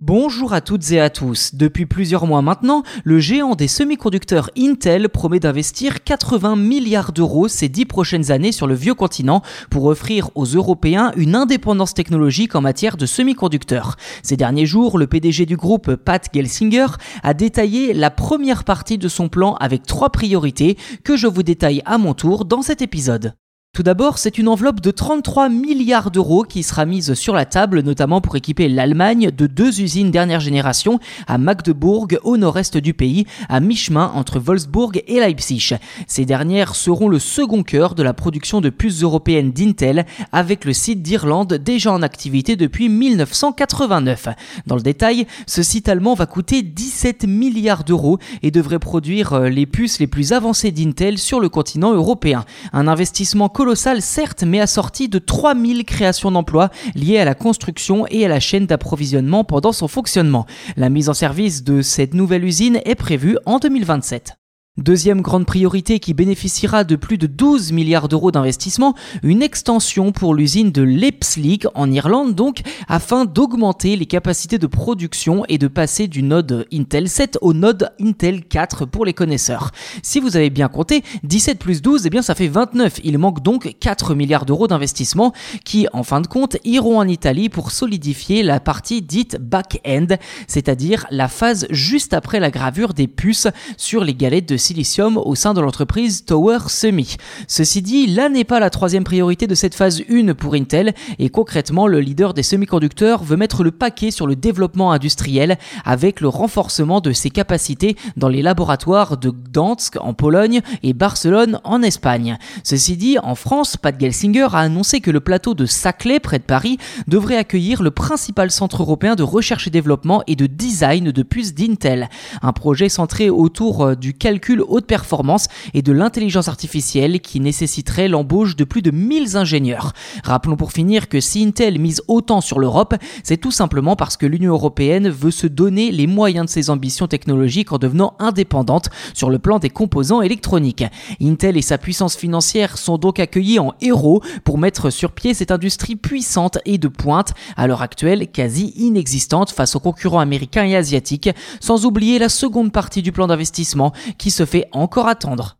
Bonjour à toutes et à tous. Depuis plusieurs mois maintenant, le géant des semi-conducteurs Intel promet d'investir 80 milliards d'euros ces dix prochaines années sur le vieux continent pour offrir aux Européens une indépendance technologique en matière de semi-conducteurs. Ces derniers jours, le PDG du groupe, Pat Gelsinger, a détaillé la première partie de son plan avec trois priorités que je vous détaille à mon tour dans cet épisode. Tout d'abord, c'est une enveloppe de 33 milliards d'euros qui sera mise sur la table, notamment pour équiper l'Allemagne de deux usines dernière génération à Magdebourg, au nord-est du pays, à mi-chemin entre Wolfsburg et Leipzig. Ces dernières seront le second cœur de la production de puces européennes d'Intel, avec le site d'Irlande déjà en activité depuis 1989. Dans le détail, ce site allemand va coûter 17 milliards d'euros et devrait produire euh, les puces les plus avancées d'Intel sur le continent européen. Un investissement colossal certes, mais assorti de 3000 créations d'emplois liées à la construction et à la chaîne d'approvisionnement pendant son fonctionnement. La mise en service de cette nouvelle usine est prévue en 2027. Deuxième grande priorité qui bénéficiera de plus de 12 milliards d'euros d'investissement, une extension pour l'usine de Leipzig en Irlande donc, afin d'augmenter les capacités de production et de passer du node Intel 7 au node Intel 4 pour les connaisseurs. Si vous avez bien compté, 17 plus 12, eh bien ça fait 29. Il manque donc 4 milliards d'euros d'investissement qui, en fin de compte, iront en Italie pour solidifier la partie dite back-end, c'est-à-dire la phase juste après la gravure des puces sur les galettes de silicium au sein de l'entreprise Tower Semi. Ceci dit, là n'est pas la troisième priorité de cette phase 1 pour Intel et concrètement le leader des semi-conducteurs veut mettre le paquet sur le développement industriel avec le renforcement de ses capacités dans les laboratoires de Gdansk en Pologne et Barcelone en Espagne. Ceci dit, en France, Pat Gelsinger a annoncé que le plateau de Saclay près de Paris devrait accueillir le principal centre européen de recherche et développement et de design de puces d'Intel. Un projet centré autour euh, du haute performance et de l'intelligence artificielle qui nécessiterait l'embauche de plus de 1000 ingénieurs. Rappelons pour finir que si Intel mise autant sur l'Europe, c'est tout simplement parce que l'Union européenne veut se donner les moyens de ses ambitions technologiques en devenant indépendante sur le plan des composants électroniques. Intel et sa puissance financière sont donc accueillis en héros pour mettre sur pied cette industrie puissante et de pointe, à l'heure actuelle quasi inexistante face aux concurrents américains et asiatiques, sans oublier la seconde partie du plan d'investissement qui se fait encore attendre.